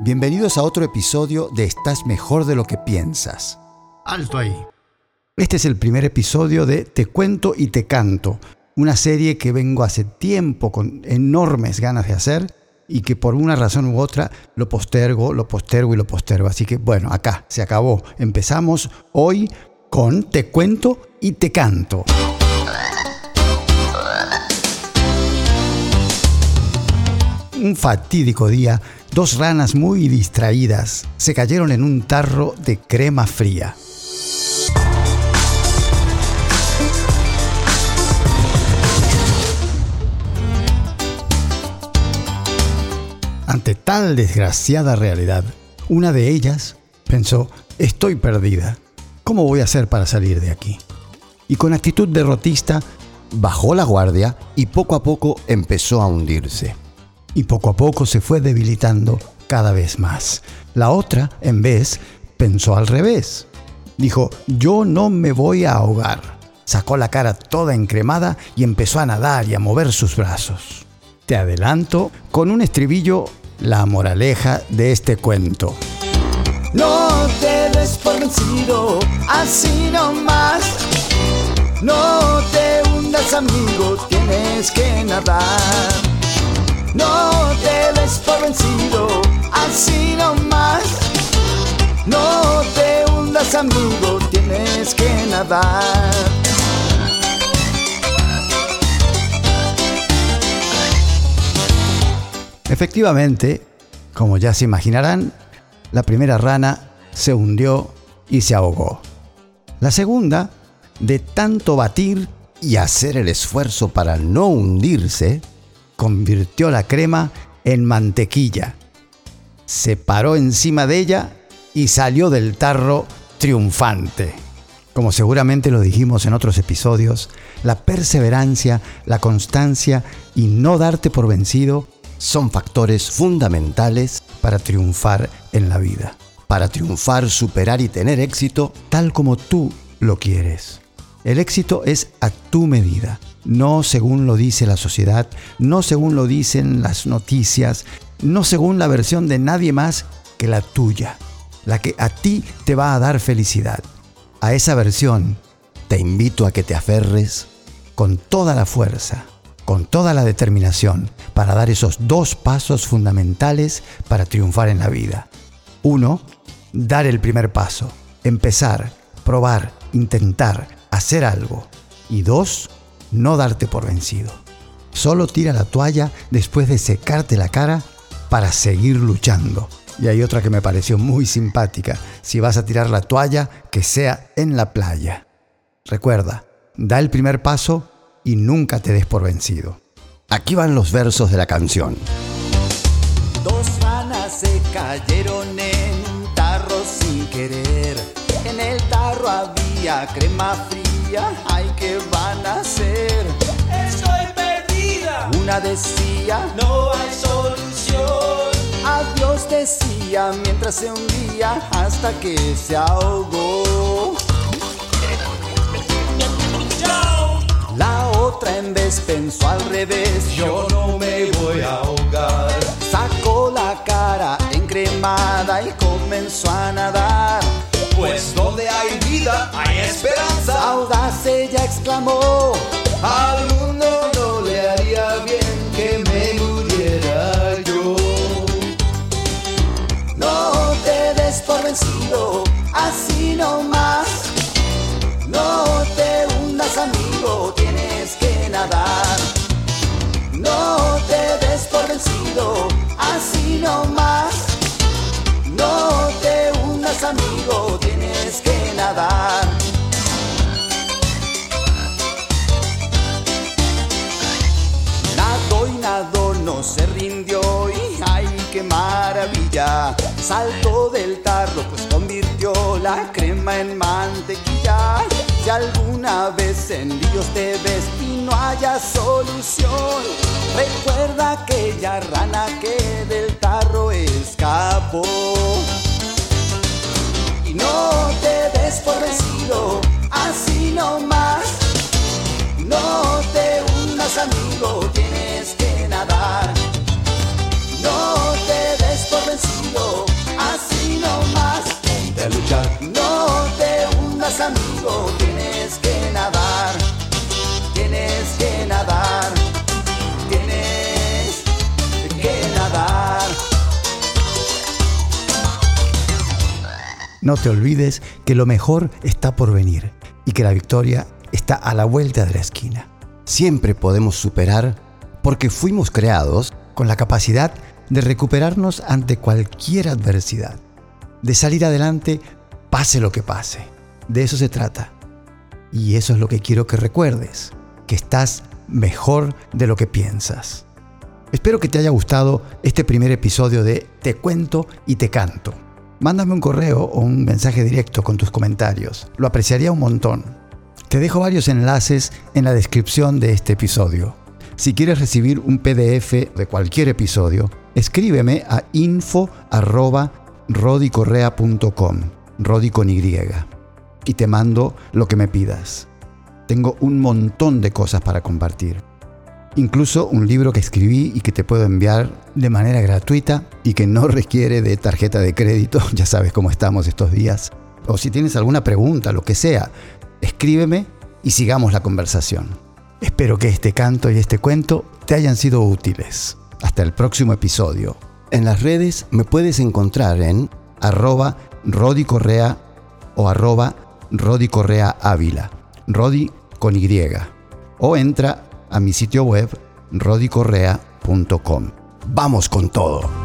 Bienvenidos a otro episodio de Estás mejor de lo que piensas. Alto ahí. Este es el primer episodio de Te cuento y te canto, una serie que vengo hace tiempo con enormes ganas de hacer y que por una razón u otra lo postergo, lo postergo y lo postergo. Así que bueno, acá se acabó. Empezamos hoy con Te cuento y te canto. Un fatídico día, dos ranas muy distraídas se cayeron en un tarro de crema fría. Ante tal desgraciada realidad, una de ellas pensó, estoy perdida, ¿cómo voy a hacer para salir de aquí? Y con actitud derrotista, Bajó la guardia y poco a poco empezó a hundirse. Y poco a poco se fue debilitando cada vez más. La otra, en vez, pensó al revés. Dijo, yo no me voy a ahogar. Sacó la cara toda encremada y empezó a nadar y a mover sus brazos. Te adelanto con un estribillo la moraleja de este cuento. No te des por vencido, así nomás. No te hundas, amigo, tienes que nadar. No te des por vencido, así nomás. No te hundas, amigo, tienes que nadar. Efectivamente, como ya se imaginarán, la primera rana se hundió y se ahogó. La segunda, de tanto batir, Y hacer el esfuerzo para no hundirse, convirtió la crema en mantequilla. Se paró encima de ella y salió del tarro triunfante. Como seguramente lo dijimos en otros episodios, la perseverancia, la constancia y no darte por vencido son factores fundamentales para triunfar en la vida, para triunfar, superar y tener éxito tal como tú lo quieres. El éxito es a tu medida, no según lo dice la sociedad, no según lo dicen las noticias, no según la versión de nadie más que la tuya, la que a ti te va a dar felicidad. A esa versión Te invito a que te aferres con toda la fuerza, con toda la determinación para dar esos dos pasos fundamentales para triunfar en la vida. Uno, dar el primer paso, empezar, probar, intentar, hacer algo. Y dos, no darte por vencido. Solo tira la toalla después de secarte la cara para seguir luchando. Y hay otra que me pareció muy simpática. Si vas a tirar la toalla, que sea en la playa. Recuerda, da el primer paso y nunca te des por vencido. Aquí van los versos de la canción. Dos ranas se cayeron en tarro sin querer. En el tarro había crema fría. Ay, ¿qué van a hacer? Estoy perdida, Una decía, no hay solución. adiós decía mientras se hundía hasta que se ahogó. La otra en vez pensó al revés. yo no me voy a ahogar. Audaz ella exclamó. Al mundo no le haría bien que me muriera yo. No te des por vencido, así nomás. No te hundas, amigo, tienes que nadar. No te des por vencido, así nomás. No te hundas, amigo, tienes se rindió y ay, qué maravilla. Saltó del tarro, pues convirtió la crema en mantequilla. Si alguna vez en líos te ves y no haya solución, recuerda aquella rana que del tarro escapó. Y no te des por vencido, así nomás. No te hundas, amigo, tienes que nadar. No te olvides que lo mejor está por venir y que la victoria está a la vuelta de la esquina. Siempre podemos superar porque fuimos creados Con la capacidad de recuperarnos ante cualquier adversidad. De salir adelante pase lo que pase. De eso se trata. Y eso es lo que quiero que recuerdes, que estás mejor de lo que piensas. Espero que te haya gustado este primer episodio de Te cuento y te canto. Mándame un correo o un mensaje directo con tus comentarios. Lo apreciaría un montón. Te dejo varios enlaces en la descripción de este episodio. Si quieres recibir un PDF de cualquier episodio, escríbeme a info@rodicorrea.com, rodi con Y, y te mando lo que me pidas. Tengo un montón de cosas para compartir. Incluso un libro que escribí y que te puedo enviar de manera gratuita y que no requiere de tarjeta de crédito, ya sabes cómo estamos estos días. O si tienes alguna pregunta, lo que sea, escríbeme y sigamos la conversación. Espero que este canto y este cuento te hayan sido útiles. Hasta el próximo episodio. En las redes me puedes encontrar en arroba Rodi Correa o arroba Rodi Correa Ávila. Rodi con Y. O entra a mi sitio web rodicorrea.com. Vamos con todo.